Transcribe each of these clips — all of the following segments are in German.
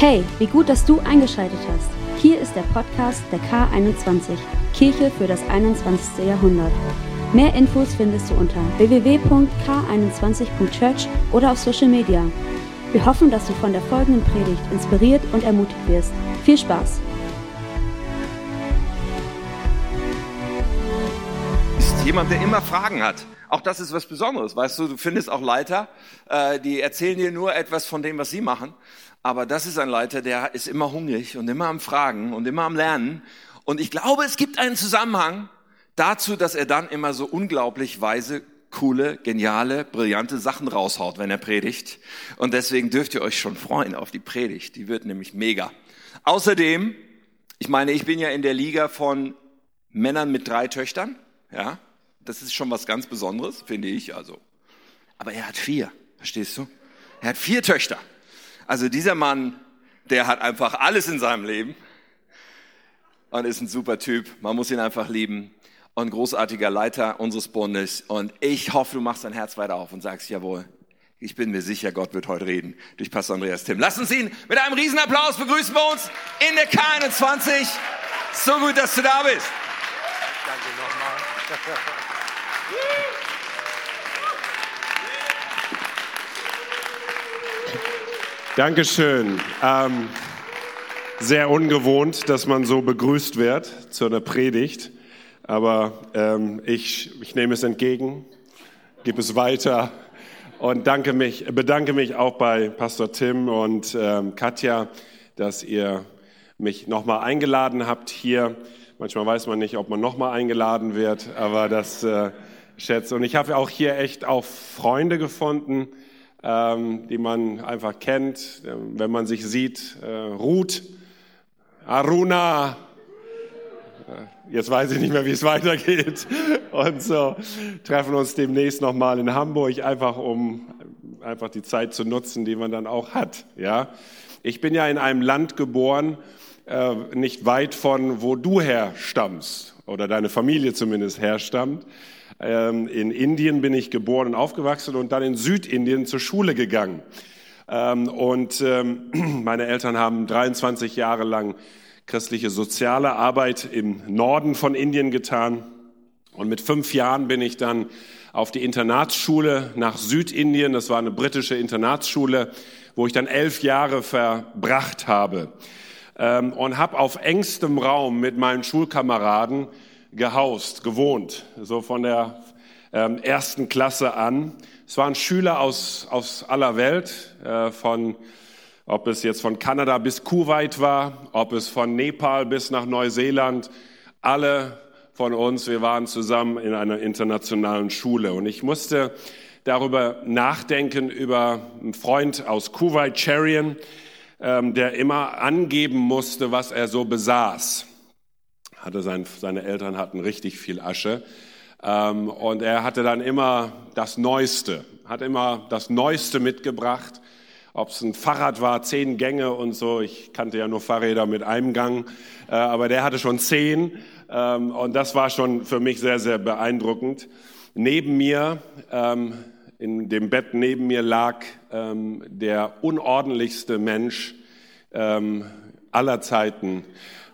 Hey, wie gut, dass du eingeschaltet hast. Hier ist der Podcast der K21, Kirche für das 21. Jahrhundert. Mehr Infos findest du unter www.k21.church oder auf Social Media. Wir hoffen, dass du von der folgenden Predigt inspiriert und ermutigt wirst. Viel Spaß! Ist jemand, der immer Fragen hat. Auch das ist was Besonderes, weißt du. Du findest auch Leiter, äh, die erzählen dir nur etwas von dem, was sie machen. Aber das ist ein Leiter, der ist immer hungrig und immer am Fragen und immer am Lernen. Und ich glaube, es gibt einen Zusammenhang dazu, dass er dann immer so unglaublich weise, coole, geniale, brillante Sachen raushaut, wenn er predigt. Und deswegen dürft ihr euch schon freuen auf die Predigt. Die wird nämlich mega. Außerdem, ich meine, ich bin ja in der Liga von Männern mit drei Töchtern. Ja, das ist schon was ganz Besonderes, finde ich. Also, aber er hat vier. Verstehst du? Er hat vier Töchter. Also dieser Mann, der hat einfach alles in seinem Leben und ist ein super Typ. Man muss ihn einfach lieben und großartiger Leiter unseres Bundes. Und ich hoffe, du machst dein Herz weiter auf und sagst, jawohl, ich bin mir sicher, Gott wird heute reden durch Pastor Andreas Tim. Lass uns ihn mit einem Riesenapplaus begrüßen bei uns in der K21. So gut, dass du da bist. Danke nochmal. Dankeschön. Ähm, sehr ungewohnt, dass man so begrüßt wird zu einer Predigt. Aber ähm, ich, ich nehme es entgegen, gebe es weiter und danke mich, bedanke mich auch bei Pastor Tim und ähm, Katja, dass ihr mich nochmal eingeladen habt hier. Manchmal weiß man nicht, ob man nochmal eingeladen wird, aber das äh, schätze. Und ich habe auch hier echt auch Freunde gefunden, ähm, die man einfach kennt, wenn man sich sieht. Äh, Ruth, Aruna, äh, jetzt weiß ich nicht mehr, wie es weitergeht. Und so treffen uns demnächst nochmal in Hamburg, einfach um einfach die Zeit zu nutzen, die man dann auch hat. Ja, ich bin ja in einem Land geboren, äh, nicht weit von wo du herstammst oder deine Familie zumindest herstammt. Ähm, in Indien bin ich geboren und aufgewachsen und dann in Südindien zur Schule gegangen. Ähm, und ähm, meine Eltern haben 23 Jahre lang christliche soziale Arbeit im Norden von Indien getan. Und mit fünf Jahren bin ich dann auf die Internatsschule nach Südindien. Das war eine britische Internatsschule, wo ich dann elf Jahre verbracht habe. Und habe auf engstem Raum mit meinen Schulkameraden gehaust, gewohnt, so von der ähm, ersten Klasse an. Es waren Schüler aus, aus aller Welt, äh, von, ob es jetzt von Kanada bis Kuwait war, ob es von Nepal bis nach Neuseeland, alle von uns, wir waren zusammen in einer internationalen Schule. Und ich musste darüber nachdenken, über einen Freund aus Kuwait, Cherian, ähm, der immer angeben musste, was er so besaß hatte sein, seine Eltern hatten richtig viel Asche. Ähm, und er hatte dann immer das Neueste, hat immer das Neueste mitgebracht. Ob es ein Fahrrad war, zehn Gänge und so. Ich kannte ja nur Fahrräder mit einem Gang, äh, aber der hatte schon zehn. Ähm, und das war schon für mich sehr, sehr beeindruckend. Neben mir, ähm, in dem Bett neben mir lag ähm, der unordentlichste Mensch ähm, aller Zeiten.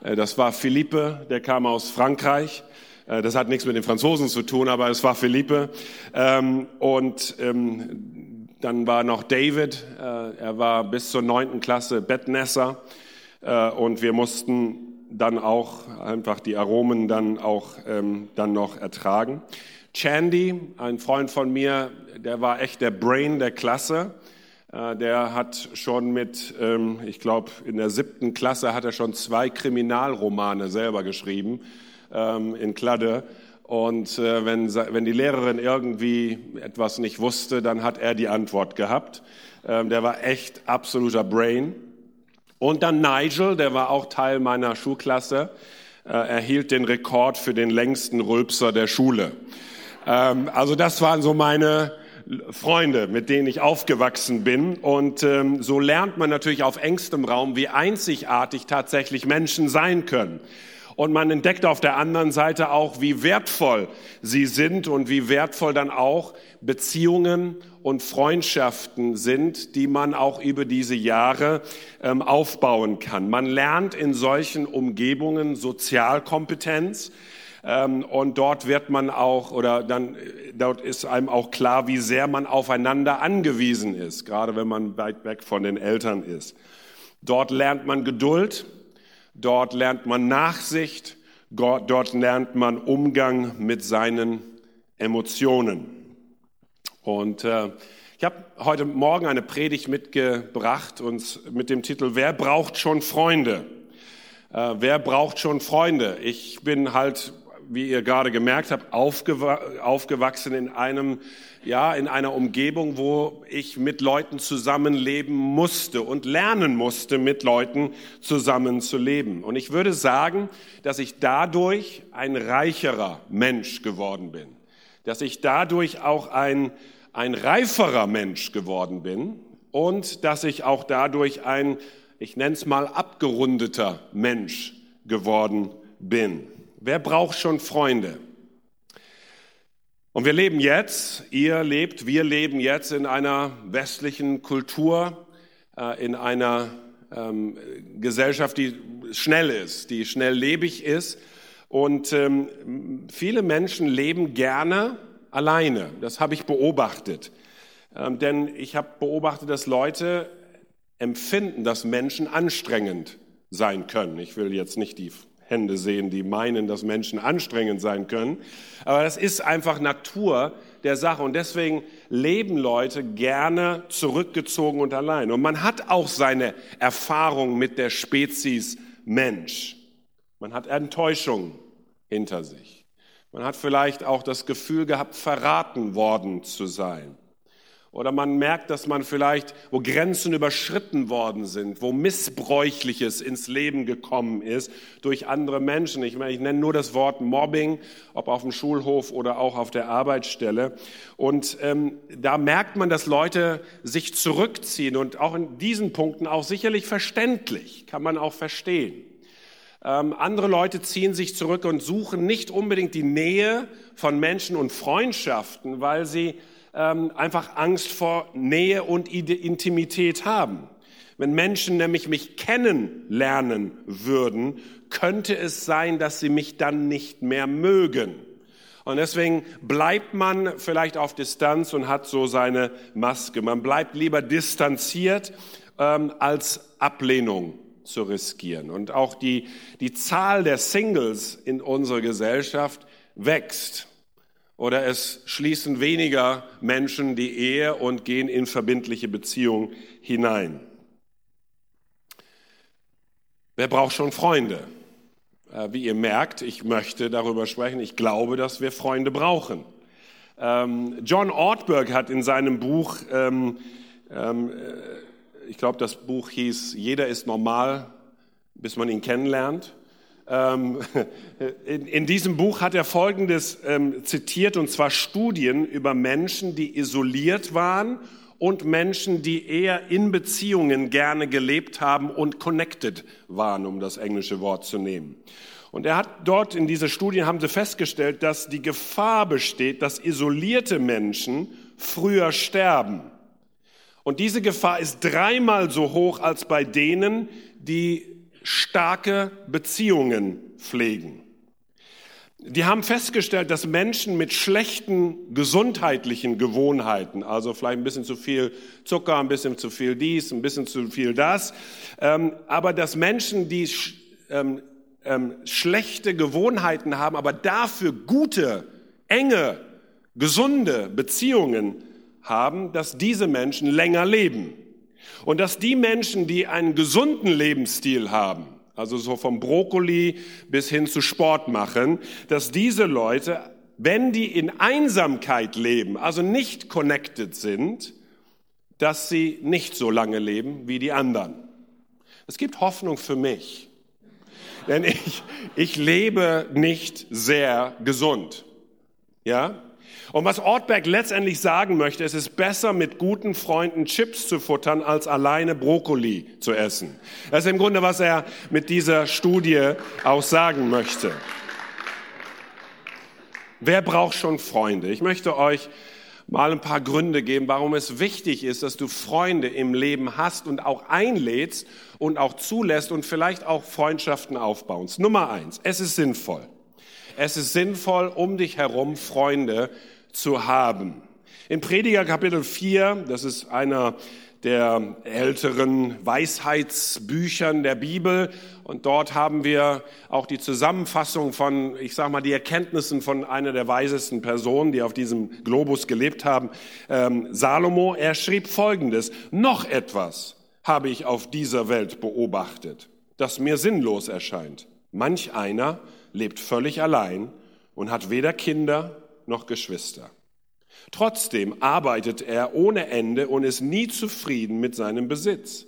Äh, das war Philippe, der kam aus Frankreich. Äh, das hat nichts mit den Franzosen zu tun, aber es war Philippe. Ähm, und ähm, dann war noch David, äh, er war bis zur neunten Klasse Bettnässer. Und wir mussten dann auch einfach die Aromen dann auch ähm, dann noch ertragen. Chandy, ein Freund von mir, der war echt der Brain der Klasse. Äh, der hat schon mit, ähm, ich glaube, in der siebten Klasse hat er schon zwei Kriminalromane selber geschrieben ähm, in Kladde. Und äh, wenn, wenn die Lehrerin irgendwie etwas nicht wusste, dann hat er die Antwort gehabt. Ähm, der war echt absoluter Brain. Und dann Nigel, der war auch Teil meiner Schulklasse, äh, erhielt den Rekord für den längsten Rülpser der Schule. Also das waren so meine Freunde, mit denen ich aufgewachsen bin. Und ähm, so lernt man natürlich auf engstem Raum, wie einzigartig tatsächlich Menschen sein können. Und man entdeckt auf der anderen Seite auch, wie wertvoll sie sind und wie wertvoll dann auch Beziehungen und Freundschaften sind, die man auch über diese Jahre ähm, aufbauen kann. Man lernt in solchen Umgebungen Sozialkompetenz. Ähm, und dort wird man auch, oder dann, dort ist einem auch klar, wie sehr man aufeinander angewiesen ist, gerade wenn man weit weg von den Eltern ist. Dort lernt man Geduld, dort lernt man Nachsicht, dort lernt man Umgang mit seinen Emotionen. Und äh, ich habe heute Morgen eine Predigt mitgebracht und mit dem Titel Wer braucht schon Freunde? Äh, wer braucht schon Freunde? Ich bin halt wie ihr gerade gemerkt habt, aufgewachsen in einem, ja, in einer Umgebung, wo ich mit Leuten zusammenleben musste und lernen musste, mit Leuten zusammenzuleben. Und ich würde sagen, dass ich dadurch ein reicherer Mensch geworden bin. Dass ich dadurch auch ein, ein reiferer Mensch geworden bin und dass ich auch dadurch ein, ich nenne es mal, abgerundeter Mensch geworden bin. Wer braucht schon Freunde? Und wir leben jetzt, ihr lebt, wir leben jetzt in einer westlichen Kultur, äh, in einer ähm, Gesellschaft, die schnell ist, die schnelllebig ist. Und ähm, viele Menschen leben gerne alleine. Das habe ich beobachtet. Ähm, denn ich habe beobachtet, dass Leute empfinden, dass Menschen anstrengend sein können. Ich will jetzt nicht die Hände sehen, die meinen, dass Menschen anstrengend sein können. Aber das ist einfach Natur der Sache. Und deswegen leben Leute gerne zurückgezogen und allein. Und man hat auch seine Erfahrung mit der Spezies Mensch. Man hat Enttäuschung hinter sich. Man hat vielleicht auch das Gefühl gehabt, verraten worden zu sein. Oder man merkt, dass man vielleicht, wo Grenzen überschritten worden sind, wo Missbräuchliches ins Leben gekommen ist durch andere Menschen. Ich, meine, ich nenne nur das Wort Mobbing, ob auf dem Schulhof oder auch auf der Arbeitsstelle. Und ähm, da merkt man, dass Leute sich zurückziehen und auch in diesen Punkten auch sicherlich verständlich, kann man auch verstehen. Ähm, andere Leute ziehen sich zurück und suchen nicht unbedingt die Nähe von Menschen und Freundschaften, weil sie ähm, einfach Angst vor Nähe und Intimität haben. Wenn Menschen nämlich mich kennenlernen würden, könnte es sein, dass sie mich dann nicht mehr mögen. Und deswegen bleibt man vielleicht auf Distanz und hat so seine Maske. Man bleibt lieber distanziert, ähm, als Ablehnung zu riskieren. Und auch die, die Zahl der Singles in unserer Gesellschaft wächst. Oder es schließen weniger Menschen die Ehe und gehen in verbindliche Beziehungen hinein. Wer braucht schon Freunde? Äh, wie ihr merkt, ich möchte darüber sprechen. Ich glaube, dass wir Freunde brauchen. Ähm, John Ortberg hat in seinem Buch, ähm, ähm, äh, ich glaube, das Buch hieß Jeder ist normal, bis man ihn kennenlernt. Ähm, in, in, diesem Buch hat er Folgendes ähm, zitiert, und zwar Studien über Menschen, die isoliert waren und Menschen, die eher in Beziehungen gerne gelebt haben und connected waren, um das englische Wort zu nehmen. Und er hat dort in dieser Studie haben sie festgestellt, dass die Gefahr besteht, dass isolierte Menschen früher sterben. Und diese Gefahr ist dreimal so hoch als bei denen, die starke Beziehungen pflegen. Die haben festgestellt, dass Menschen mit schlechten gesundheitlichen Gewohnheiten, also vielleicht ein bisschen zu viel Zucker, ein bisschen zu viel dies, ein bisschen zu viel das, ähm, aber dass Menschen, die ähm, ähm, schlechte Gewohnheiten haben, aber dafür gute, enge, gesunde Beziehungen haben, dass diese Menschen länger leben. Und dass die Menschen, die einen gesunden Lebensstil haben, also so vom Brokkoli bis hin zu Sport machen, dass diese Leute, wenn die in Einsamkeit leben, also nicht connected sind, dass sie nicht so lange leben wie die anderen. Es gibt Hoffnung für mich, denn ich, ich lebe nicht sehr gesund. Ja, Und was Ortberg letztendlich sagen möchte, es ist besser mit guten Freunden Chips zu futtern, als alleine Brokkoli zu essen. Das ist im Grunde, was er mit dieser Studie auch sagen möchte. Wer braucht schon Freunde? Ich möchte euch mal ein paar Gründe geben, warum es wichtig ist, dass du Freunde im Leben hast und auch einlädst und auch zulässt und vielleicht auch Freundschaften aufbaust. Nummer eins, es ist sinnvoll. Es ist sinnvoll, um dich herum Freunde zu haben. In Prediger Kapitel 4, das ist einer der älteren Weisheitsbüchern der Bibel. Und dort haben wir auch die Zusammenfassung von, ich sage mal, die Erkenntnissen von einer der weisesten Personen, die auf diesem Globus gelebt haben. Ähm, Salomo, er schrieb Folgendes. Noch etwas habe ich auf dieser Welt beobachtet, das mir sinnlos erscheint. Manch einer lebt völlig allein und hat weder Kinder noch Geschwister. Trotzdem arbeitet er ohne Ende und ist nie zufrieden mit seinem Besitz.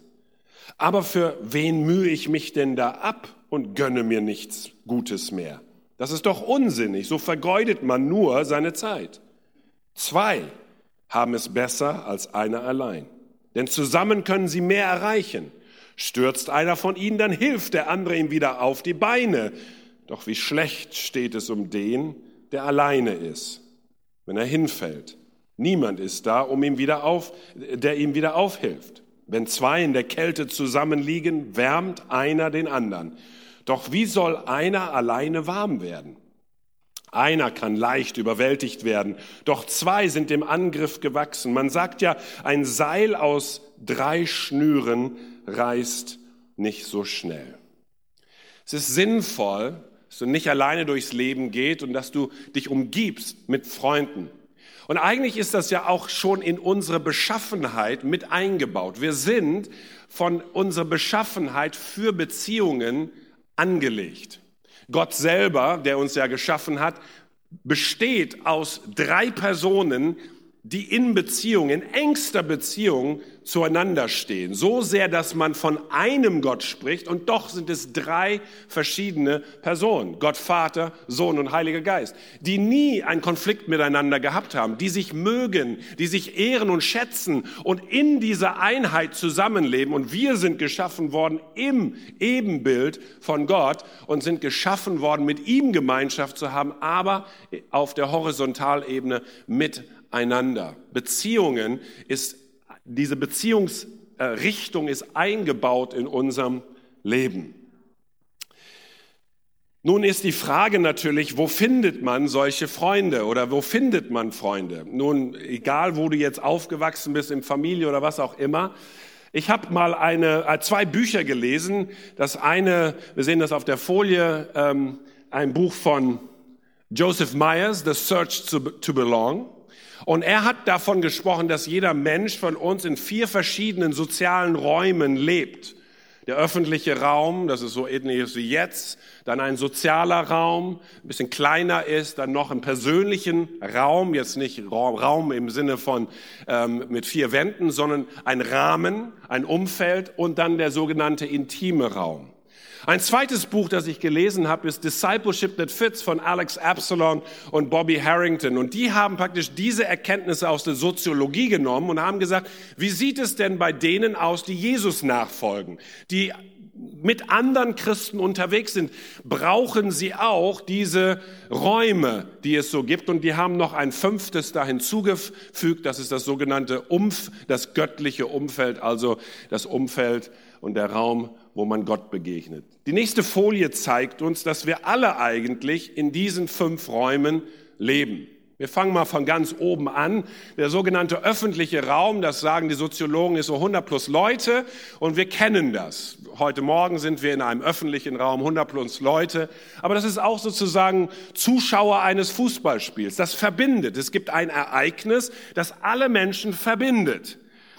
Aber für wen mühe ich mich denn da ab und gönne mir nichts Gutes mehr? Das ist doch unsinnig, so vergeudet man nur seine Zeit. Zwei haben es besser als einer allein, denn zusammen können sie mehr erreichen. Stürzt einer von ihnen, dann hilft der andere ihm wieder auf die Beine. Doch wie schlecht steht es um den, der alleine ist wenn er hinfällt. Niemand ist da, um ihm wieder auf, der ihm wieder aufhilft. Wenn zwei in der Kälte zusammenliegen, wärmt einer den anderen. Doch wie soll einer alleine warm werden? Einer kann leicht überwältigt werden, doch zwei sind dem Angriff gewachsen. Man sagt ja, ein Seil aus drei Schnüren reißt nicht so schnell. Es ist sinnvoll, dass du nicht alleine durchs Leben geht und dass du dich umgibst mit Freunden. Und eigentlich ist das ja auch schon in unsere Beschaffenheit mit eingebaut. Wir sind von unserer Beschaffenheit für Beziehungen angelegt. Gott selber, der uns ja geschaffen hat, besteht aus drei Personen, die in Beziehung, in engster Beziehung zueinander stehen. So sehr, dass man von einem Gott spricht und doch sind es drei verschiedene Personen. Gott Vater, Sohn und Heiliger Geist, die nie einen Konflikt miteinander gehabt haben, die sich mögen, die sich ehren und schätzen und in dieser Einheit zusammenleben. Und wir sind geschaffen worden im Ebenbild von Gott und sind geschaffen worden, mit ihm Gemeinschaft zu haben, aber auf der Horizontalebene mit einander. Beziehungen ist, diese Beziehungsrichtung ist eingebaut in unserem Leben. Nun ist die Frage natürlich, wo findet man solche Freunde oder wo findet man Freunde? Nun, egal wo du jetzt aufgewachsen bist, in Familie oder was auch immer. Ich habe mal eine, äh, zwei Bücher gelesen. Das eine, wir sehen das auf der Folie, ähm, ein Buch von Joseph Myers, The Search to, to Belong. Und er hat davon gesprochen, dass jeder Mensch von uns in vier verschiedenen sozialen Räumen lebt. Der öffentliche Raum, das ist so ähnlich wie jetzt, dann ein sozialer Raum, ein bisschen kleiner ist, dann noch einen persönlichen Raum, jetzt nicht Raum im Sinne von ähm, mit vier Wänden, sondern ein Rahmen, ein Umfeld und dann der sogenannte intime Raum. Ein zweites Buch, das ich gelesen habe, ist Discipleship That Fits von Alex Absalon und Bobby Harrington. Und die haben praktisch diese Erkenntnisse aus der Soziologie genommen und haben gesagt, wie sieht es denn bei denen aus, die Jesus nachfolgen, die mit anderen Christen unterwegs sind, brauchen sie auch diese Räume, die es so gibt. Und die haben noch ein fünftes da hinzugefügt. Das ist das sogenannte Umf, das göttliche Umfeld, also das Umfeld und der Raum, wo man Gott begegnet. Die nächste Folie zeigt uns, dass wir alle eigentlich in diesen fünf Räumen leben. Wir fangen mal von ganz oben an. Der sogenannte öffentliche Raum, das sagen die Soziologen, ist so 100 plus Leute und wir kennen das. Heute Morgen sind wir in einem öffentlichen Raum, 100 plus Leute. Aber das ist auch sozusagen Zuschauer eines Fußballspiels. Das verbindet. Es gibt ein Ereignis, das alle Menschen verbindet.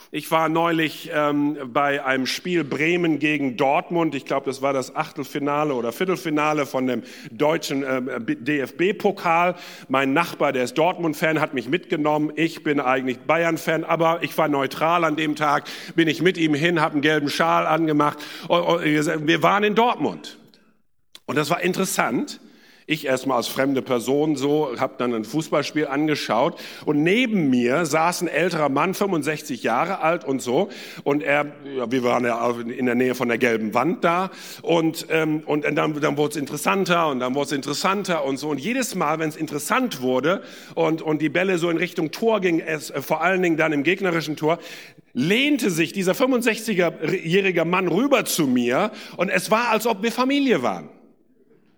Ich war neulich ähm, bei einem Spiel Bremen gegen Dortmund. Ich glaube, das war das Achtelfinale oder Viertelfinale von dem deutschen äh, DFB-Pokal. Mein Nachbar, der ist Dortmund-Fan, hat mich mitgenommen. Ich bin eigentlich Bayern-Fan, aber ich war neutral an dem Tag. Bin ich mit ihm hin, habe einen gelben Schal angemacht. Wir waren in Dortmund. Und das war interessant. Ich erstmal als fremde Person so, habe dann ein Fußballspiel angeschaut und neben mir saß ein älterer Mann, 65 Jahre alt und so. Und er, ja, wir waren ja in der Nähe von der gelben Wand da. Und ähm, und dann, dann wurde es interessanter und dann wurde es interessanter und so. Und jedes Mal, wenn es interessant wurde und und die Bälle so in Richtung Tor ging, es äh, vor allen Dingen dann im gegnerischen Tor, lehnte sich dieser 65-jährige Mann rüber zu mir und es war, als ob wir Familie waren.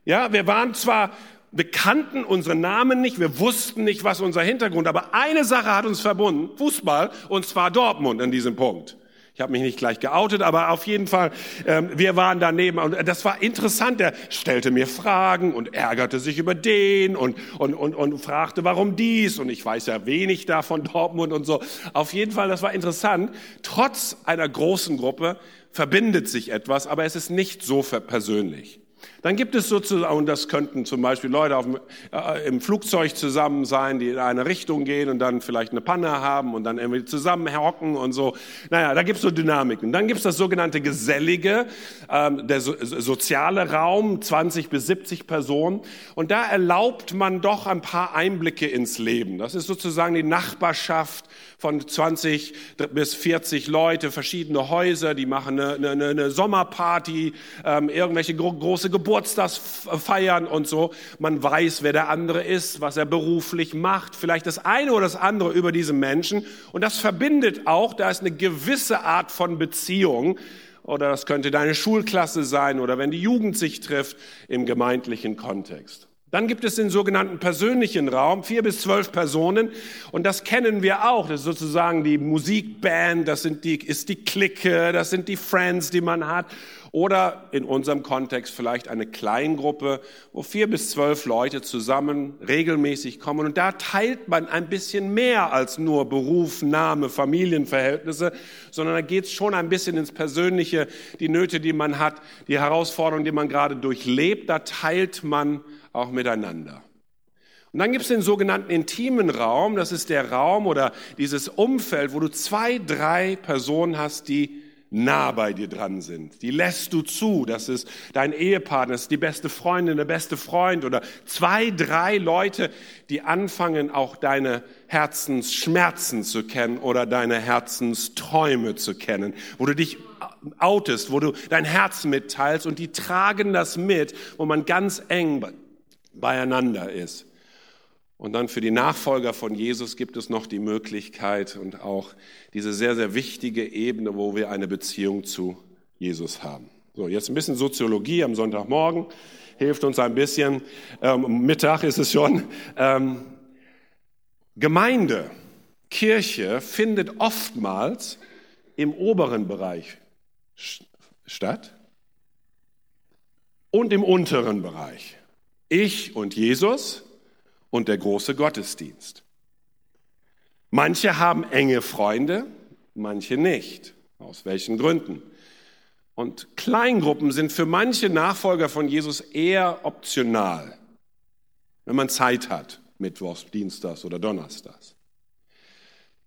Ja, wir waren zwar, wir kannten unsere Namen nicht, wir wussten nicht, was unser Hintergrund, aber eine Sache hat uns verbunden, Fußball, und zwar Dortmund an diesem Punkt. Ich habe mich nicht gleich geoutet, aber auf jeden Fall, ähm, wir waren daneben und das war interessant. Er stellte mir Fragen und ärgerte sich über den und, und, und, und fragte, warum dies. Und ich weiß ja wenig da von Dortmund und so. Auf jeden Fall, das war interessant. Trotz einer großen Gruppe verbindet sich etwas, aber es ist nicht so persönlich. Dann gibt es sozusagen, und das könnten zum Beispiel Leute auf, äh, im Flugzeug zusammen sein, die in eine Richtung gehen und dann vielleicht eine Panne haben und dann irgendwie zusammen hocken und so. Naja, da gibt es so Dynamiken. Dann gibt es das sogenannte Gesellige, ähm, der so, soziale Raum, 20 bis 70 Personen. Und da erlaubt man doch ein paar Einblicke ins Leben. Das ist sozusagen die Nachbarschaft von 20 bis 40 Leute, verschiedene Häuser, die machen eine, eine, eine Sommerparty, ähm, irgendwelche gro große Geburtstagsfeiern und so. Man weiß, wer der andere ist, was er beruflich macht, vielleicht das eine oder das andere über diesen Menschen. Und das verbindet auch, da ist eine gewisse Art von Beziehung. Oder das könnte deine Schulklasse sein oder wenn die Jugend sich trifft im gemeindlichen Kontext. Dann gibt es den sogenannten persönlichen Raum, vier bis zwölf Personen. Und das kennen wir auch. Das ist sozusagen die Musikband, das sind die, ist die Clique, das sind die Friends, die man hat. Oder in unserem Kontext vielleicht eine Kleingruppe, wo vier bis zwölf Leute zusammen regelmäßig kommen. Und da teilt man ein bisschen mehr als nur Beruf, Name, Familienverhältnisse, sondern da geht es schon ein bisschen ins Persönliche, die Nöte, die man hat, die Herausforderungen, die man gerade durchlebt. Da teilt man auch miteinander. Und dann gibt es den sogenannten intimen Raum. Das ist der Raum oder dieses Umfeld, wo du zwei, drei Personen hast, die nah bei dir dran sind. Die lässt du zu. Das ist dein Ehepartner, das ist die beste Freundin, der beste Freund oder zwei, drei Leute, die anfangen, auch deine Herzensschmerzen zu kennen oder deine Herzensträume zu kennen, wo du dich outest, wo du dein Herz mitteilst und die tragen das mit, wo man ganz eng beieinander ist. Und dann für die Nachfolger von Jesus gibt es noch die Möglichkeit und auch diese sehr, sehr wichtige Ebene, wo wir eine Beziehung zu Jesus haben. So, jetzt ein bisschen Soziologie am Sonntagmorgen hilft uns ein bisschen. Ähm, Mittag ist es schon. Ähm, Gemeinde, Kirche findet oftmals im oberen Bereich statt und im unteren Bereich. Ich und Jesus und der große Gottesdienst. Manche haben enge Freunde, manche nicht. Aus welchen Gründen? Und Kleingruppen sind für manche Nachfolger von Jesus eher optional, wenn man Zeit hat, Mittwochs, Dienstags oder Donnerstags.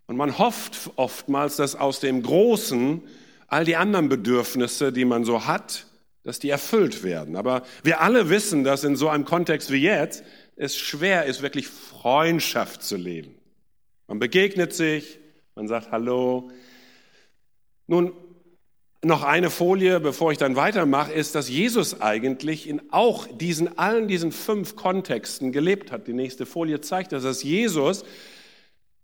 Und man hofft oftmals, dass aus dem Großen all die anderen Bedürfnisse, die man so hat, dass die erfüllt werden. Aber wir alle wissen, dass in so einem Kontext wie jetzt es schwer ist, wirklich Freundschaft zu leben. Man begegnet sich, man sagt Hallo. Nun, noch eine Folie, bevor ich dann weitermache, ist, dass Jesus eigentlich in auch diesen, allen diesen fünf Kontexten gelebt hat. Die nächste Folie zeigt das, dass Jesus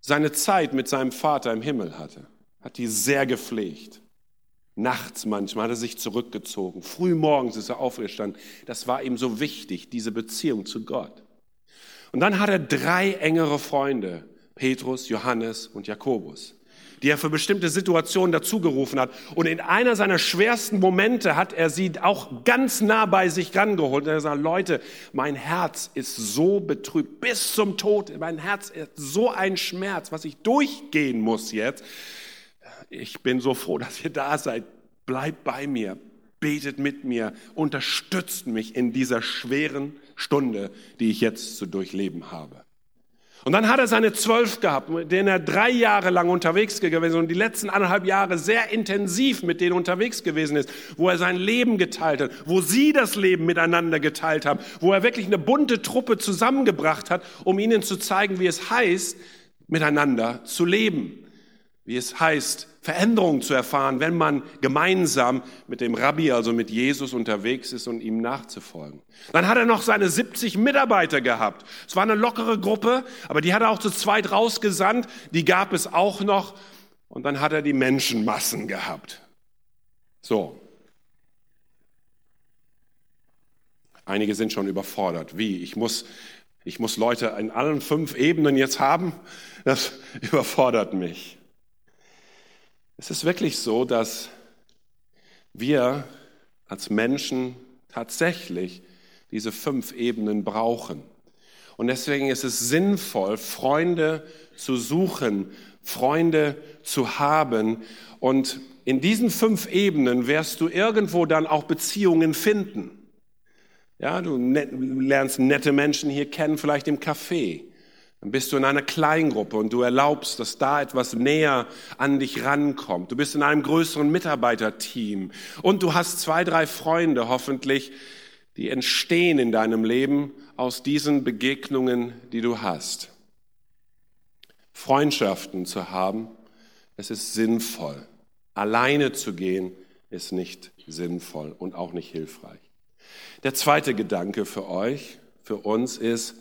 seine Zeit mit seinem Vater im Himmel hatte. Hat die sehr gepflegt. Nachts manchmal hat er sich zurückgezogen. Früh morgens ist er aufgestanden. Das war ihm so wichtig, diese Beziehung zu Gott. Und dann hat er drei engere Freunde, Petrus, Johannes und Jakobus, die er für bestimmte Situationen dazugerufen hat. Und in einer seiner schwersten Momente hat er sie auch ganz nah bei sich rangeholt. Und er sagt, Leute, mein Herz ist so betrübt bis zum Tod. Mein Herz ist so ein Schmerz, was ich durchgehen muss jetzt ich bin so froh, dass ihr da seid. Bleibt bei mir, betet mit mir, unterstützt mich in dieser schweren Stunde, die ich jetzt zu durchleben habe. Und dann hat er seine zwölf gehabt, mit denen er drei Jahre lang unterwegs gewesen ist und die letzten anderthalb Jahre sehr intensiv mit denen unterwegs gewesen ist, wo er sein Leben geteilt hat, wo sie das Leben miteinander geteilt haben, wo er wirklich eine bunte Truppe zusammengebracht hat, um ihnen zu zeigen, wie es heißt, miteinander zu leben wie es heißt, Veränderungen zu erfahren, wenn man gemeinsam mit dem Rabbi, also mit Jesus unterwegs ist und ihm nachzufolgen. Dann hat er noch seine 70 Mitarbeiter gehabt. Es war eine lockere Gruppe, aber die hat er auch zu zweit rausgesandt. Die gab es auch noch. Und dann hat er die Menschenmassen gehabt. So. Einige sind schon überfordert. Wie? Ich muss, ich muss Leute in allen fünf Ebenen jetzt haben? Das überfordert mich. Es ist wirklich so, dass wir als Menschen tatsächlich diese fünf Ebenen brauchen. Und deswegen ist es sinnvoll, Freunde zu suchen, Freunde zu haben. Und in diesen fünf Ebenen wirst du irgendwo dann auch Beziehungen finden. Ja, du lernst nette Menschen hier kennen, vielleicht im Café. Dann bist du in einer Kleingruppe und du erlaubst, dass da etwas näher an dich rankommt. Du bist in einem größeren Mitarbeiterteam und du hast zwei, drei Freunde hoffentlich, die entstehen in deinem Leben aus diesen Begegnungen, die du hast. Freundschaften zu haben, es ist sinnvoll. Alleine zu gehen, ist nicht sinnvoll und auch nicht hilfreich. Der zweite Gedanke für euch, für uns ist,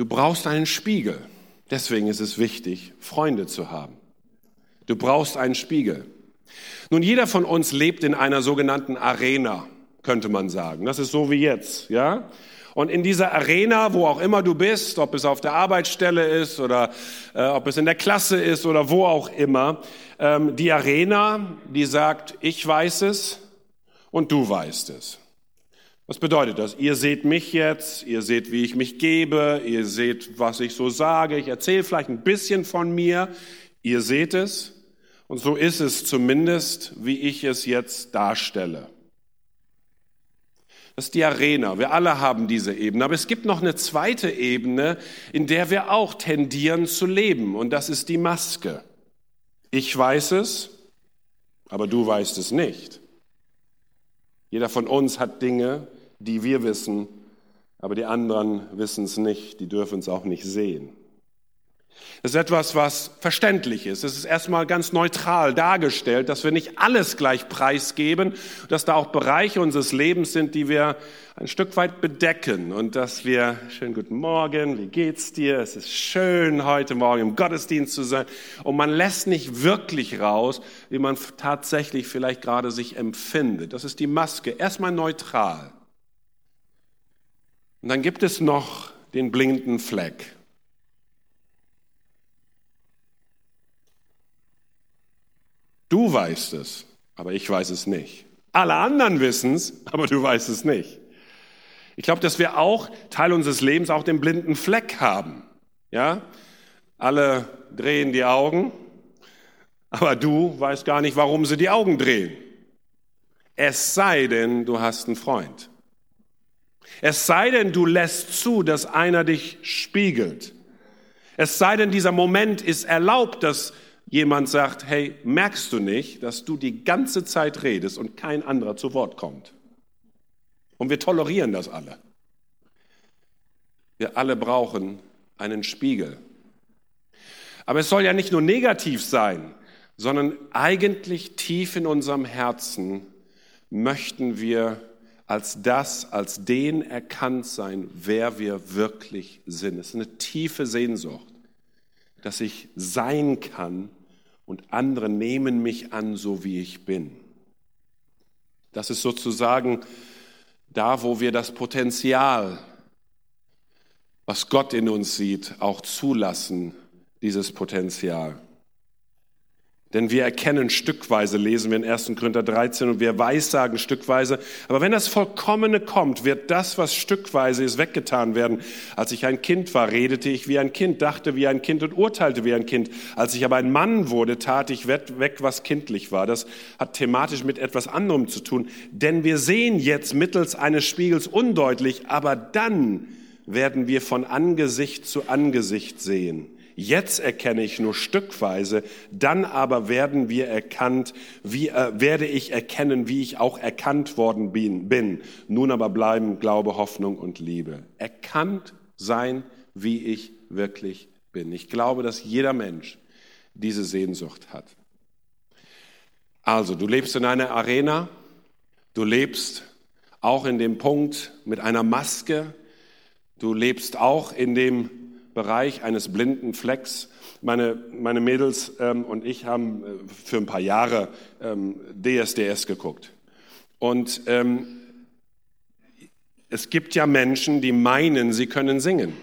Du brauchst einen Spiegel. Deswegen ist es wichtig, Freunde zu haben. Du brauchst einen Spiegel. Nun, jeder von uns lebt in einer sogenannten Arena, könnte man sagen. Das ist so wie jetzt, ja? Und in dieser Arena, wo auch immer du bist, ob es auf der Arbeitsstelle ist oder äh, ob es in der Klasse ist oder wo auch immer, ähm, die Arena, die sagt, ich weiß es und du weißt es. Was bedeutet das? Ihr seht mich jetzt, ihr seht, wie ich mich gebe, ihr seht, was ich so sage, ich erzähle vielleicht ein bisschen von mir, ihr seht es und so ist es zumindest, wie ich es jetzt darstelle. Das ist die Arena. Wir alle haben diese Ebene. Aber es gibt noch eine zweite Ebene, in der wir auch tendieren zu leben. Und das ist die Maske. Ich weiß es, aber du weißt es nicht. Jeder von uns hat Dinge, die wir wissen, aber die anderen wissen es nicht, die dürfen es auch nicht sehen. Das ist etwas, was verständlich ist. Es ist erstmal ganz neutral dargestellt, dass wir nicht alles gleich preisgeben, dass da auch Bereiche unseres Lebens sind, die wir ein Stück weit bedecken und dass wir, schönen guten Morgen, wie geht's dir? Es ist schön, heute Morgen im Gottesdienst zu sein. Und man lässt nicht wirklich raus, wie man tatsächlich vielleicht gerade sich empfindet. Das ist die Maske. Erstmal neutral. Und dann gibt es noch den blinkenden Fleck. Du weißt es, aber ich weiß es nicht. Alle anderen wissen es, aber du weißt es nicht. Ich glaube, dass wir auch Teil unseres Lebens auch den blinden Fleck haben. Ja? Alle drehen die Augen, aber du weißt gar nicht, warum sie die Augen drehen. Es sei denn, du hast einen Freund. Es sei denn, du lässt zu, dass einer dich spiegelt. Es sei denn, dieser Moment ist erlaubt, dass jemand sagt, hey, merkst du nicht, dass du die ganze Zeit redest und kein anderer zu Wort kommt? Und wir tolerieren das alle. Wir alle brauchen einen Spiegel. Aber es soll ja nicht nur negativ sein, sondern eigentlich tief in unserem Herzen möchten wir als das, als den erkannt sein, wer wir wirklich sind. Es ist eine tiefe Sehnsucht, dass ich sein kann und andere nehmen mich an, so wie ich bin. Das ist sozusagen da, wo wir das Potenzial, was Gott in uns sieht, auch zulassen, dieses Potenzial. Denn wir erkennen stückweise, lesen wir in 1. Korinther 13, und wir weissagen stückweise. Aber wenn das Vollkommene kommt, wird das, was stückweise ist, weggetan werden. Als ich ein Kind war, redete ich wie ein Kind, dachte wie ein Kind und urteilte wie ein Kind. Als ich aber ein Mann wurde, tat ich weg, was kindlich war. Das hat thematisch mit etwas anderem zu tun. Denn wir sehen jetzt mittels eines Spiegels undeutlich, aber dann werden wir von Angesicht zu Angesicht sehen. Jetzt erkenne ich nur stückweise, dann aber werden wir erkannt, wie, äh, werde ich erkennen, wie ich auch erkannt worden bin, bin. Nun aber bleiben Glaube, Hoffnung und Liebe. Erkannt sein, wie ich wirklich bin. Ich glaube, dass jeder Mensch diese Sehnsucht hat. Also, du lebst in einer Arena, du lebst auch in dem Punkt mit einer Maske, du lebst auch in dem Bereich eines blinden Flecks. Meine, meine Mädels ähm, und ich haben äh, für ein paar Jahre ähm, DSDS geguckt. Und ähm, es gibt ja Menschen, die meinen, sie können singen.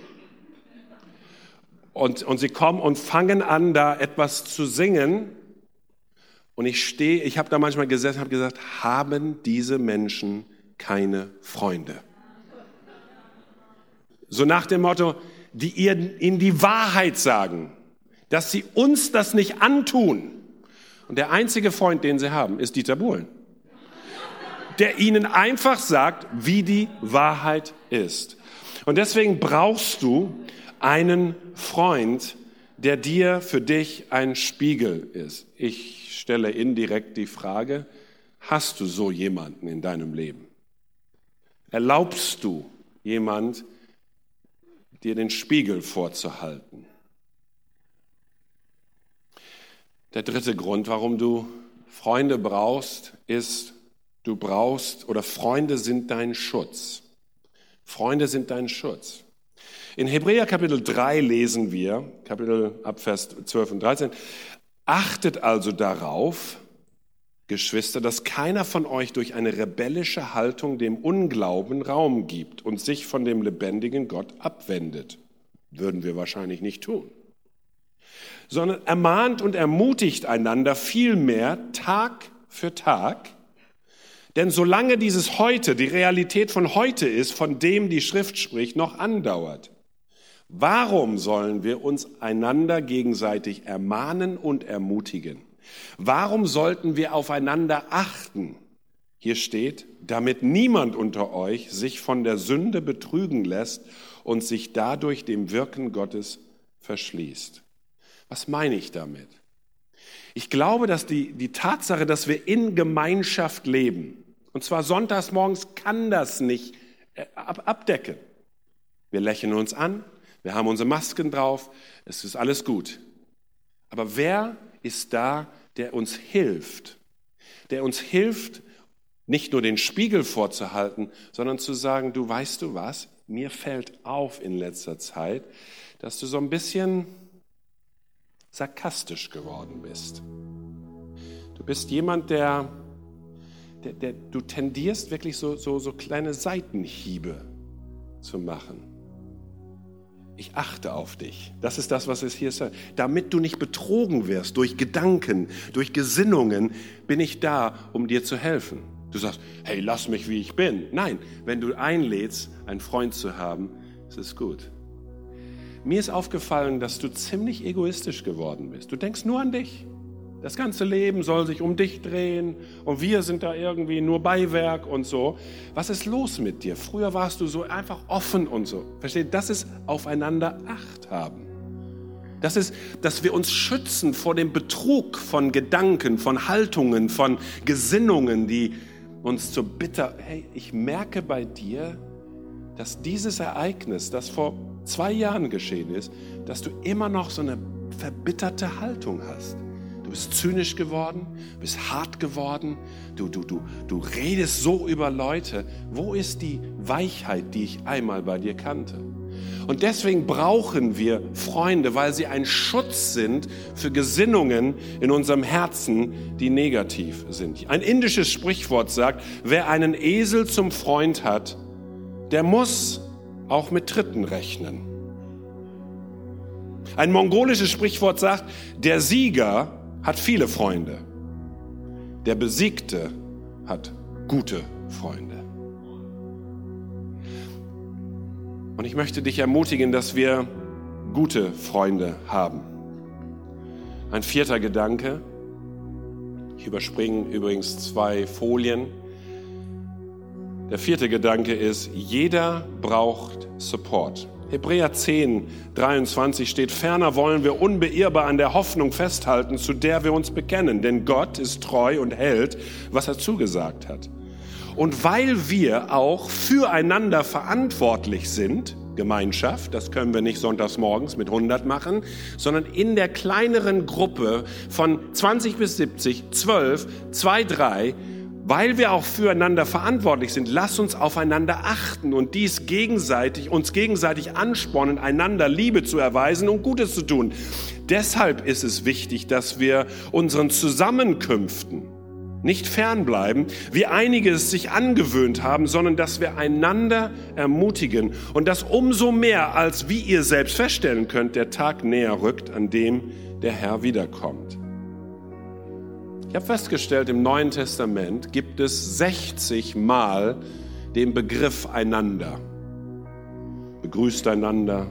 Und, und sie kommen und fangen an, da etwas zu singen. Und ich stehe, ich habe da manchmal gesessen habe gesagt, haben diese Menschen keine Freunde? So nach dem Motto, die ihnen die Wahrheit sagen, dass sie uns das nicht antun. Und der einzige Freund, den sie haben, ist Dieter Bohlen, der ihnen einfach sagt, wie die Wahrheit ist. Und deswegen brauchst du einen Freund, der dir für dich ein Spiegel ist. Ich stelle indirekt die Frage, hast du so jemanden in deinem Leben? Erlaubst du jemand, dir den Spiegel vorzuhalten. Der dritte Grund, warum du Freunde brauchst, ist, du brauchst oder Freunde sind dein Schutz. Freunde sind dein Schutz. In Hebräer Kapitel 3 lesen wir, Kapitel ab Vers 12 und 13, achtet also darauf, Geschwister, dass keiner von euch durch eine rebellische Haltung dem Unglauben Raum gibt und sich von dem lebendigen Gott abwendet. Würden wir wahrscheinlich nicht tun. Sondern ermahnt und ermutigt einander vielmehr Tag für Tag. Denn solange dieses heute, die Realität von heute ist, von dem die Schrift spricht, noch andauert. Warum sollen wir uns einander gegenseitig ermahnen und ermutigen? Warum sollten wir aufeinander achten? Hier steht, damit niemand unter euch sich von der Sünde betrügen lässt und sich dadurch dem Wirken Gottes verschließt. Was meine ich damit? Ich glaube, dass die, die Tatsache, dass wir in Gemeinschaft leben, und zwar sonntags morgens, kann das nicht äh, abdecken. Wir lächeln uns an, wir haben unsere Masken drauf, es ist alles gut. Aber wer ist da, der uns hilft, der uns hilft, nicht nur den Spiegel vorzuhalten, sondern zu sagen, du weißt du was, mir fällt auf in letzter Zeit, dass du so ein bisschen sarkastisch geworden bist. Du bist jemand, der, der, der du tendierst wirklich so, so, so kleine Seitenhiebe zu machen. Ich achte auf dich. Das ist das, was es hier sagt. Damit du nicht betrogen wirst durch Gedanken, durch Gesinnungen, bin ich da, um dir zu helfen. Du sagst, hey, lass mich, wie ich bin. Nein, wenn du einlädst, einen Freund zu haben, ist es gut. Mir ist aufgefallen, dass du ziemlich egoistisch geworden bist. Du denkst nur an dich. Das ganze Leben soll sich um dich drehen und wir sind da irgendwie nur Beiwerk und so. Was ist los mit dir? Früher warst du so einfach offen und so. Versteht? Das ist aufeinander Acht haben. Das ist, dass wir uns schützen vor dem Betrug von Gedanken, von Haltungen, von Gesinnungen, die uns zu bitter. Hey, ich merke bei dir, dass dieses Ereignis, das vor zwei Jahren geschehen ist, dass du immer noch so eine verbitterte Haltung hast. Du bist zynisch geworden, bist hart geworden, du, du, du, du redest so über Leute. Wo ist die Weichheit, die ich einmal bei dir kannte? Und deswegen brauchen wir Freunde, weil sie ein Schutz sind für Gesinnungen in unserem Herzen, die negativ sind. Ein indisches Sprichwort sagt, wer einen Esel zum Freund hat, der muss auch mit Tritten rechnen. Ein mongolisches Sprichwort sagt, der Sieger hat viele Freunde. Der Besiegte hat gute Freunde. Und ich möchte dich ermutigen, dass wir gute Freunde haben. Ein vierter Gedanke. Ich überspringe übrigens zwei Folien. Der vierte Gedanke ist, jeder braucht Support. Hebräer 10, 23 steht, ferner wollen wir unbeirrbar an der Hoffnung festhalten, zu der wir uns bekennen, denn Gott ist treu und hält, was er zugesagt hat. Und weil wir auch füreinander verantwortlich sind, Gemeinschaft, das können wir nicht sonntags morgens mit 100 machen, sondern in der kleineren Gruppe von 20 bis 70, 12, 2, 3, weil wir auch füreinander verantwortlich sind, lass uns aufeinander achten und dies gegenseitig, uns gegenseitig anspornen, einander Liebe zu erweisen und Gutes zu tun. Deshalb ist es wichtig, dass wir unseren Zusammenkünften nicht fernbleiben, wie einige es sich angewöhnt haben, sondern dass wir einander ermutigen und das umso mehr, als wie ihr selbst feststellen könnt, der Tag näher rückt, an dem der Herr wiederkommt. Ich habe festgestellt, im Neuen Testament gibt es 60 Mal den Begriff einander. Begrüßt einander,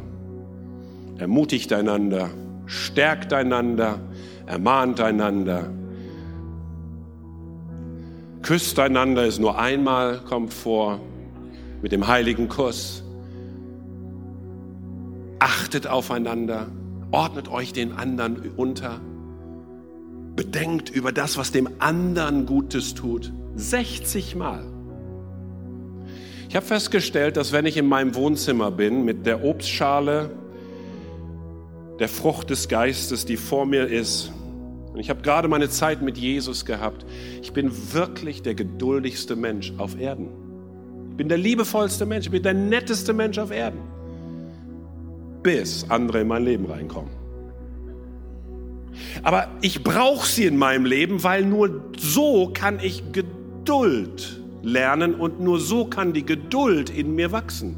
ermutigt einander, stärkt einander, ermahnt einander. Küsst einander ist nur einmal, kommt vor, mit dem heiligen Kuss. Achtet aufeinander, ordnet euch den anderen unter bedenkt über das, was dem anderen Gutes tut. 60 Mal. Ich habe festgestellt, dass wenn ich in meinem Wohnzimmer bin mit der Obstschale, der Frucht des Geistes, die vor mir ist, und ich habe gerade meine Zeit mit Jesus gehabt, ich bin wirklich der geduldigste Mensch auf Erden. Ich bin der liebevollste Mensch, ich bin der netteste Mensch auf Erden, bis andere in mein Leben reinkommen. Aber ich brauche sie in meinem Leben, weil nur so kann ich Geduld lernen und nur so kann die Geduld in mir wachsen.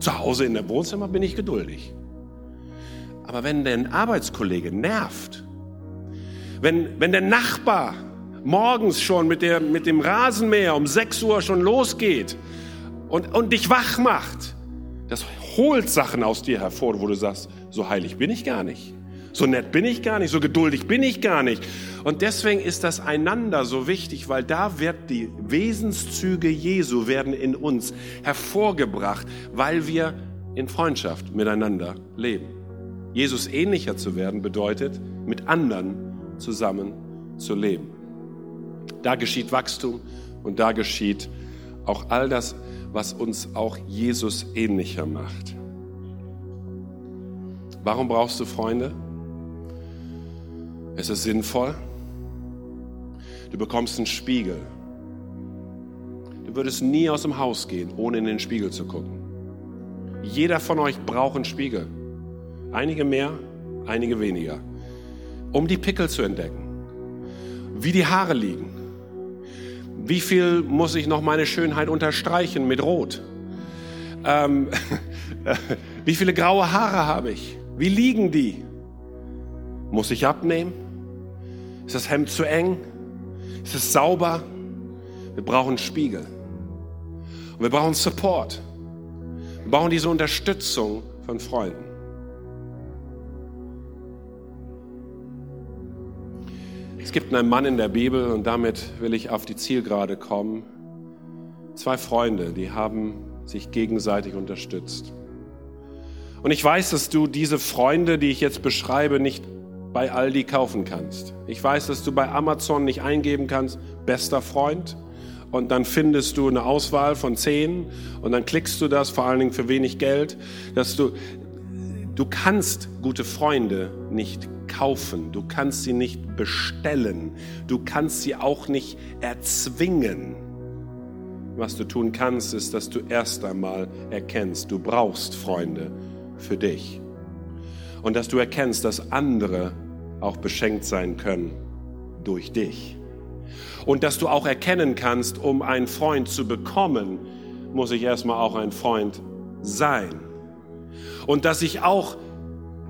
Zu Hause in der Wohnzimmer bin ich geduldig. Aber wenn der Arbeitskollege nervt, wenn, wenn der Nachbar morgens schon mit, der, mit dem Rasenmäher um 6 Uhr schon losgeht und, und dich wach macht, das holt Sachen aus dir hervor, wo du sagst, so heilig bin ich gar nicht. So nett bin ich gar nicht, so geduldig bin ich gar nicht. Und deswegen ist das einander so wichtig, weil da wird die Wesenszüge Jesu werden in uns hervorgebracht, weil wir in Freundschaft miteinander leben. Jesus ähnlicher zu werden bedeutet, mit anderen zusammen zu leben. Da geschieht Wachstum und da geschieht auch all das, was uns auch Jesus ähnlicher macht. Warum brauchst du Freunde? Es ist sinnvoll. Du bekommst einen Spiegel. Du würdest nie aus dem Haus gehen, ohne in den Spiegel zu gucken. Jeder von euch braucht einen Spiegel. Einige mehr, einige weniger. Um die Pickel zu entdecken. Wie die Haare liegen. Wie viel muss ich noch meine Schönheit unterstreichen mit Rot? Ähm, wie viele graue Haare habe ich? Wie liegen die? Muss ich abnehmen? Ist das Hemd zu eng? Ist es sauber? Wir brauchen Spiegel. Und wir brauchen Support. Wir brauchen diese Unterstützung von Freunden. Es gibt einen Mann in der Bibel und damit will ich auf die Zielgerade kommen. Zwei Freunde, die haben sich gegenseitig unterstützt. Und ich weiß, dass du diese Freunde, die ich jetzt beschreibe, nicht bei Aldi kaufen kannst. Ich weiß, dass du bei Amazon nicht eingeben kannst, bester Freund. Und dann findest du eine Auswahl von zehn und dann klickst du das, vor allen Dingen für wenig Geld, dass du, du kannst gute Freunde nicht kaufen, du kannst sie nicht bestellen, du kannst sie auch nicht erzwingen. Was du tun kannst, ist, dass du erst einmal erkennst, du brauchst Freunde für dich. Und dass du erkennst, dass andere auch beschenkt sein können durch dich. Und dass du auch erkennen kannst, um einen Freund zu bekommen, muss ich erstmal auch ein Freund sein. Und dass ich auch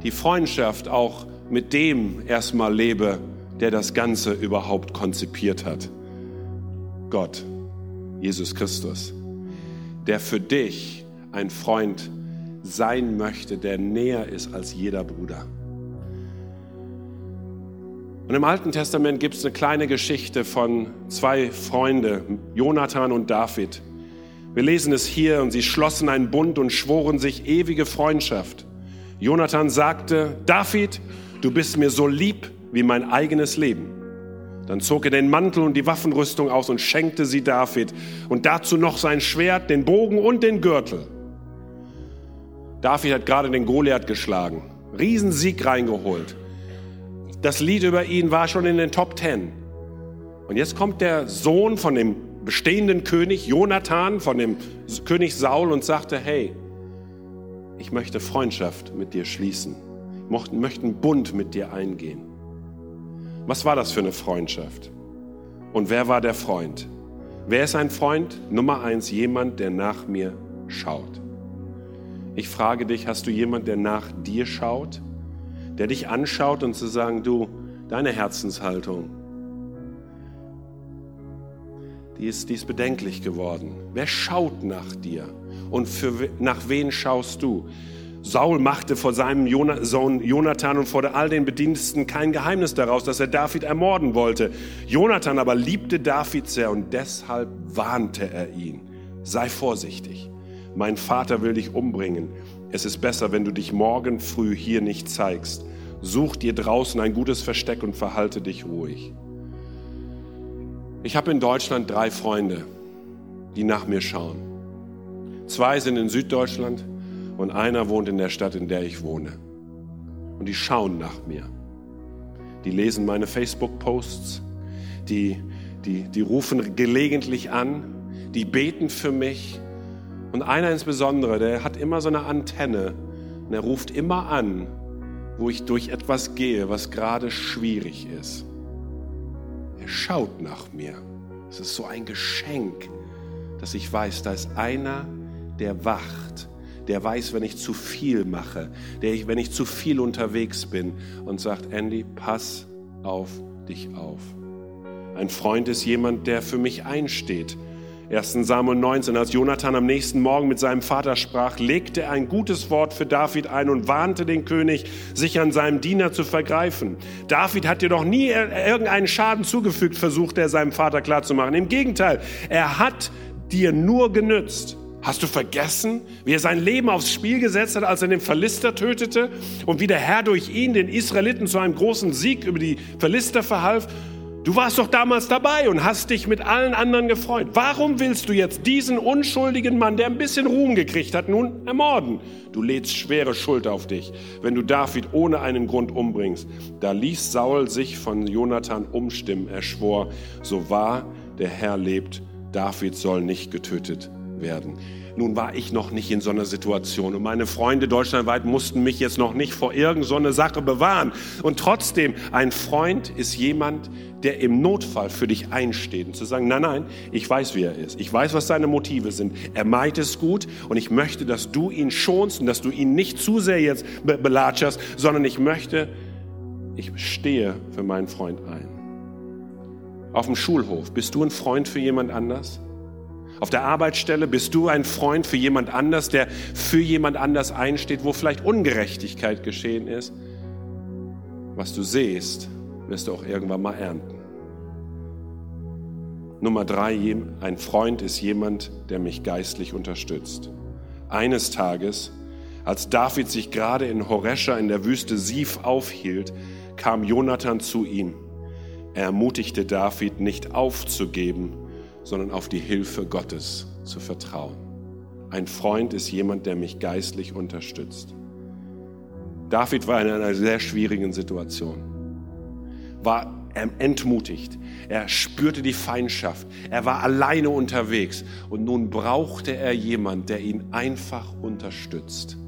die Freundschaft auch mit dem erstmal lebe, der das Ganze überhaupt konzipiert hat. Gott, Jesus Christus, der für dich ein Freund sein möchte, der näher ist als jeder Bruder. Und im Alten Testament gibt es eine kleine Geschichte von zwei Freunden, Jonathan und David. Wir lesen es hier und sie schlossen einen Bund und schworen sich ewige Freundschaft. Jonathan sagte, David, du bist mir so lieb wie mein eigenes Leben. Dann zog er den Mantel und die Waffenrüstung aus und schenkte sie David und dazu noch sein Schwert, den Bogen und den Gürtel. David hat gerade den Goliath geschlagen, Riesensieg reingeholt. Das Lied über ihn war schon in den Top Ten. Und jetzt kommt der Sohn von dem bestehenden König, Jonathan, von dem König Saul und sagte, hey, ich möchte Freundschaft mit dir schließen. Ich möchte einen Bund mit dir eingehen. Was war das für eine Freundschaft? Und wer war der Freund? Wer ist ein Freund? Nummer eins, jemand, der nach mir schaut. Ich frage dich, hast du jemand, der nach dir schaut? Der dich anschaut und zu sagen, du, deine Herzenshaltung, die ist, die ist bedenklich geworden. Wer schaut nach dir? Und für, nach wen schaust du? Saul machte vor seinem Sohn Jonathan und vor all den Bediensteten kein Geheimnis daraus, dass er David ermorden wollte. Jonathan aber liebte David sehr und deshalb warnte er ihn. Sei vorsichtig. Mein Vater will dich umbringen. Es ist besser, wenn du dich morgen früh hier nicht zeigst. Such dir draußen ein gutes Versteck und verhalte dich ruhig. Ich habe in Deutschland drei Freunde, die nach mir schauen. Zwei sind in Süddeutschland und einer wohnt in der Stadt, in der ich wohne. Und die schauen nach mir. Die lesen meine Facebook-Posts, die, die, die rufen gelegentlich an, die beten für mich. Und einer insbesondere, der hat immer so eine Antenne und er ruft immer an, wo ich durch etwas gehe, was gerade schwierig ist. Er schaut nach mir. Es ist so ein Geschenk, dass ich weiß, da ist einer, der wacht, der weiß, wenn ich zu viel mache, der ich, wenn ich zu viel unterwegs bin und sagt, Andy, pass auf dich auf. Ein Freund ist jemand, der für mich einsteht, 1. Samuel 19, als Jonathan am nächsten Morgen mit seinem Vater sprach, legte er ein gutes Wort für David ein und warnte den König, sich an seinem Diener zu vergreifen. David hat dir doch nie irgendeinen Schaden zugefügt, versuchte er seinem Vater klarzumachen. Im Gegenteil, er hat dir nur genützt. Hast du vergessen, wie er sein Leben aufs Spiel gesetzt hat, als er den Philister tötete und wie der Herr durch ihn den Israeliten zu einem großen Sieg über die Philister verhalf? Du warst doch damals dabei und hast dich mit allen anderen gefreut. Warum willst du jetzt diesen unschuldigen Mann, der ein bisschen Ruhm gekriegt hat, nun ermorden? Du lädst schwere Schuld auf dich, wenn du David ohne einen Grund umbringst. Da ließ Saul sich von Jonathan umstimmen. Er schwor, so wahr der Herr lebt, David soll nicht getötet werden. Nun war ich noch nicht in so einer Situation und meine Freunde deutschlandweit mussten mich jetzt noch nicht vor irgendeiner so Sache bewahren. Und trotzdem, ein Freund ist jemand, der im Notfall für dich einsteht und zu sagen, nein, nein, ich weiß, wie er ist. Ich weiß, was seine Motive sind. Er meint es gut und ich möchte, dass du ihn schonst und dass du ihn nicht zu sehr jetzt belatscherst, sondern ich möchte, ich stehe für meinen Freund ein. Auf dem Schulhof, bist du ein Freund für jemand anders? Auf der Arbeitsstelle bist du ein Freund für jemand anders, der für jemand anders einsteht, wo vielleicht Ungerechtigkeit geschehen ist. Was du siehst, wirst du auch irgendwann mal ernten. Nummer drei, ein Freund ist jemand, der mich geistlich unterstützt. Eines Tages, als David sich gerade in Horesha in der Wüste Sif aufhielt, kam Jonathan zu ihm. Er ermutigte David, nicht aufzugeben, sondern auf die Hilfe Gottes zu vertrauen. Ein Freund ist jemand, der mich geistlich unterstützt. David war in einer sehr schwierigen Situation, war entmutigt, er spürte die Feindschaft, er war alleine unterwegs und nun brauchte er jemand, der ihn einfach unterstützt.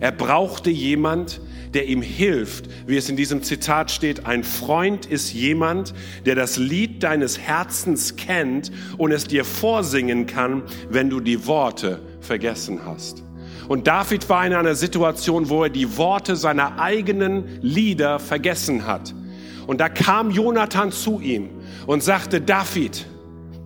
Er brauchte jemand, der ihm hilft, wie es in diesem Zitat steht, ein Freund ist jemand, der das Lied deines Herzens kennt und es dir vorsingen kann, wenn du die Worte vergessen hast. Und David war in einer Situation, wo er die Worte seiner eigenen Lieder vergessen hat. Und da kam Jonathan zu ihm und sagte, David,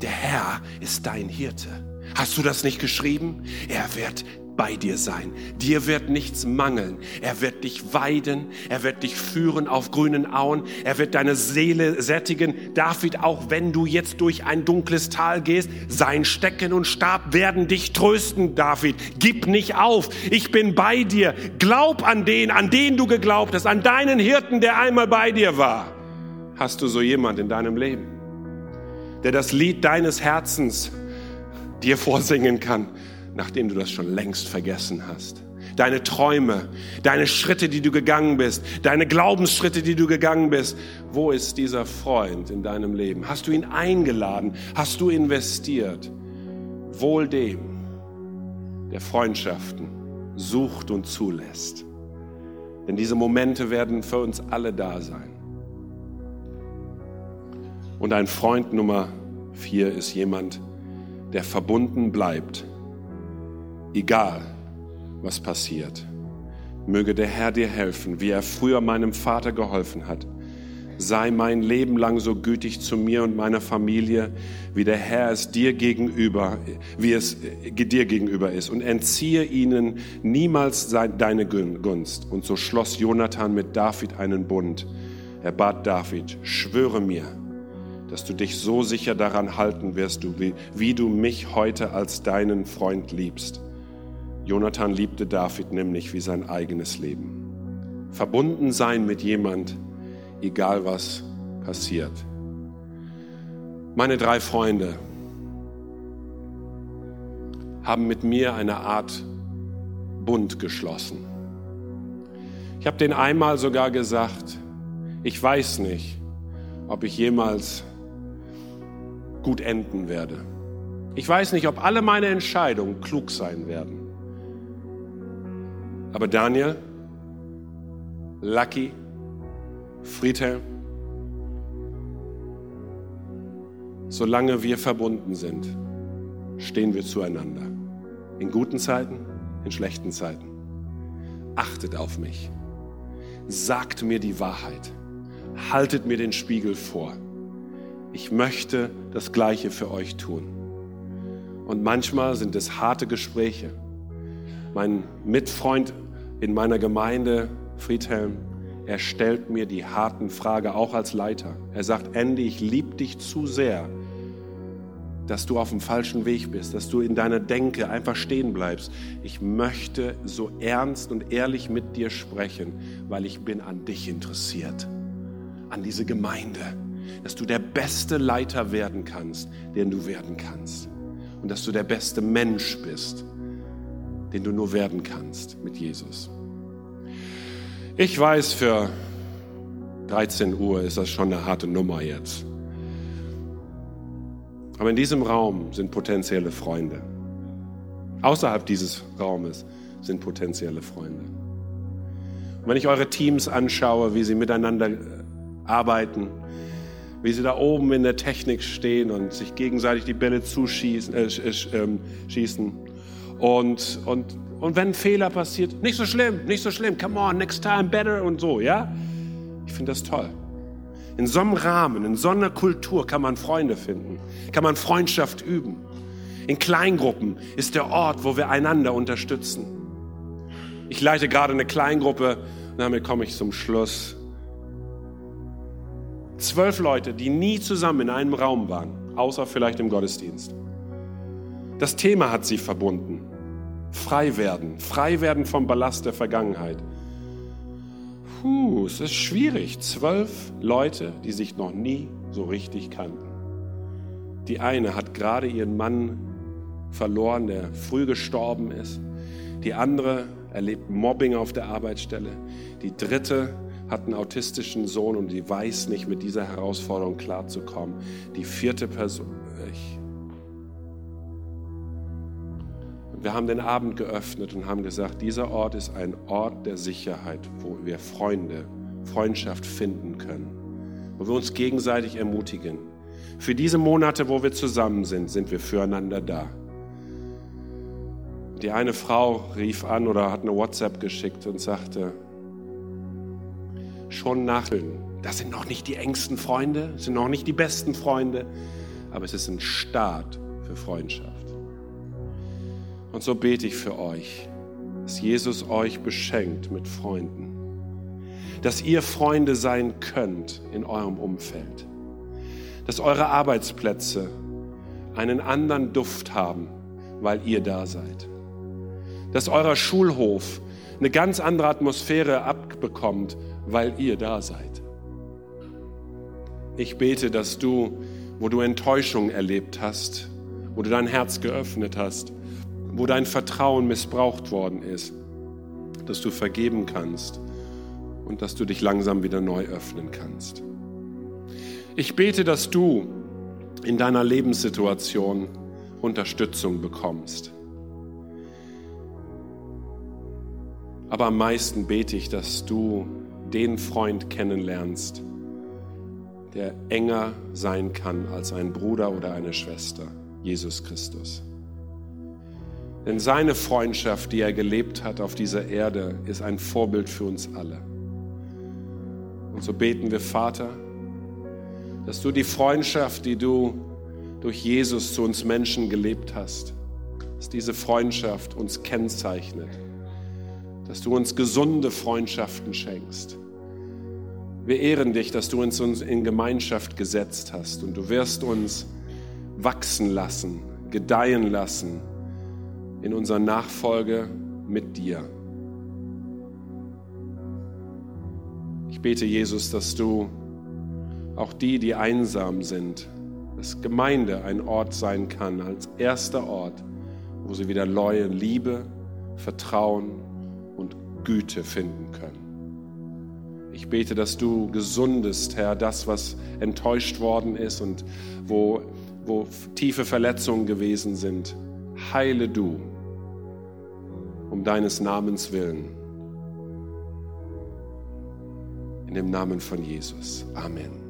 der Herr ist dein Hirte. Hast du das nicht geschrieben? Er wird bei dir sein. Dir wird nichts mangeln. Er wird dich weiden. Er wird dich führen auf grünen Auen. Er wird deine Seele sättigen. David, auch wenn du jetzt durch ein dunkles Tal gehst, sein Stecken und Stab werden dich trösten, David. Gib nicht auf. Ich bin bei dir. Glaub an den, an den du geglaubt hast, an deinen Hirten, der einmal bei dir war. Hast du so jemand in deinem Leben, der das Lied deines Herzens dir vorsingen kann? Nachdem du das schon längst vergessen hast. Deine Träume, deine Schritte, die du gegangen bist, deine Glaubensschritte, die du gegangen bist. Wo ist dieser Freund in deinem Leben? Hast du ihn eingeladen? Hast du investiert? Wohl dem, der Freundschaften sucht und zulässt. Denn diese Momente werden für uns alle da sein. Und ein Freund Nummer vier ist jemand, der verbunden bleibt egal was passiert. Möge der Herr dir helfen, wie er früher meinem Vater geholfen hat. Sei mein Leben lang so gütig zu mir und meiner Familie, wie der Herr es dir gegenüber, wie es dir gegenüber ist. Und entziehe ihnen niemals deine Gunst. Und so schloss Jonathan mit David einen Bund. Er bat David, schwöre mir, dass du dich so sicher daran halten wirst, wie du mich heute als deinen Freund liebst. Jonathan liebte David nämlich wie sein eigenes Leben. Verbunden sein mit jemand, egal was passiert. Meine drei Freunde haben mit mir eine Art Bund geschlossen. Ich habe den einmal sogar gesagt, ich weiß nicht, ob ich jemals gut enden werde. Ich weiß nicht, ob alle meine Entscheidungen klug sein werden. Aber Daniel, Lucky, Friedhelm, solange wir verbunden sind, stehen wir zueinander. In guten Zeiten, in schlechten Zeiten. Achtet auf mich. Sagt mir die Wahrheit. Haltet mir den Spiegel vor. Ich möchte das Gleiche für euch tun. Und manchmal sind es harte Gespräche. Mein Mitfreund in meiner Gemeinde, Friedhelm, er stellt mir die harten Fragen auch als Leiter. Er sagt, Andy, ich liebe dich zu sehr, dass du auf dem falschen Weg bist, dass du in deiner Denke einfach stehen bleibst. Ich möchte so ernst und ehrlich mit dir sprechen, weil ich bin an dich interessiert, an diese Gemeinde, dass du der beste Leiter werden kannst, den du werden kannst und dass du der beste Mensch bist, den du nur werden kannst mit Jesus. Ich weiß, für 13 Uhr ist das schon eine harte Nummer jetzt. Aber in diesem Raum sind potenzielle Freunde. Außerhalb dieses Raumes sind potenzielle Freunde. Und wenn ich eure Teams anschaue, wie sie miteinander äh, arbeiten, wie sie da oben in der Technik stehen und sich gegenseitig die Bälle zuschießen, äh, äh, schießen und, und und wenn ein Fehler passiert, nicht so schlimm, nicht so schlimm, come on, next time better und so, ja? Ich finde das toll. In so einem Rahmen, in so einer Kultur kann man Freunde finden, kann man Freundschaft üben. In Kleingruppen ist der Ort, wo wir einander unterstützen. Ich leite gerade eine Kleingruppe und damit komme ich zum Schluss. Zwölf Leute, die nie zusammen in einem Raum waren, außer vielleicht im Gottesdienst. Das Thema hat sie verbunden. Frei werden, frei werden vom Ballast der Vergangenheit. Puh, es ist schwierig. Zwölf Leute, die sich noch nie so richtig kannten. Die eine hat gerade ihren Mann verloren, der früh gestorben ist. Die andere erlebt Mobbing auf der Arbeitsstelle. Die dritte hat einen autistischen Sohn und die weiß nicht, mit dieser Herausforderung klarzukommen. Die vierte Person, ich, wir haben den Abend geöffnet und haben gesagt, dieser Ort ist ein Ort der Sicherheit, wo wir Freunde, Freundschaft finden können, wo wir uns gegenseitig ermutigen. Für diese Monate, wo wir zusammen sind, sind wir füreinander da. Die eine Frau rief an oder hat eine WhatsApp geschickt und sagte, schon nach, das sind noch nicht die engsten Freunde, sind noch nicht die besten Freunde, aber es ist ein Start für Freundschaft. Und so bete ich für euch, dass Jesus euch beschenkt mit Freunden, dass ihr Freunde sein könnt in eurem Umfeld, dass eure Arbeitsplätze einen anderen Duft haben, weil ihr da seid, dass euer Schulhof eine ganz andere Atmosphäre abbekommt, weil ihr da seid. Ich bete, dass du, wo du Enttäuschung erlebt hast, wo du dein Herz geöffnet hast, wo dein Vertrauen missbraucht worden ist, dass du vergeben kannst und dass du dich langsam wieder neu öffnen kannst. Ich bete, dass du in deiner Lebenssituation Unterstützung bekommst. Aber am meisten bete ich, dass du den Freund kennenlernst, der enger sein kann als ein Bruder oder eine Schwester, Jesus Christus. Denn seine Freundschaft, die er gelebt hat auf dieser Erde, ist ein Vorbild für uns alle. Und so beten wir, Vater, dass du die Freundschaft, die du durch Jesus zu uns Menschen gelebt hast, dass diese Freundschaft uns kennzeichnet, dass du uns gesunde Freundschaften schenkst. Wir ehren dich, dass du uns in Gemeinschaft gesetzt hast und du wirst uns wachsen lassen, gedeihen lassen in unserer Nachfolge mit dir. Ich bete, Jesus, dass du auch die, die einsam sind, dass Gemeinde ein Ort sein kann, als erster Ort, wo sie wieder neue Liebe, Vertrauen und Güte finden können. Ich bete, dass du gesundest, Herr, das, was enttäuscht worden ist und wo, wo tiefe Verletzungen gewesen sind. Heile du um deines Namens willen. In dem Namen von Jesus. Amen.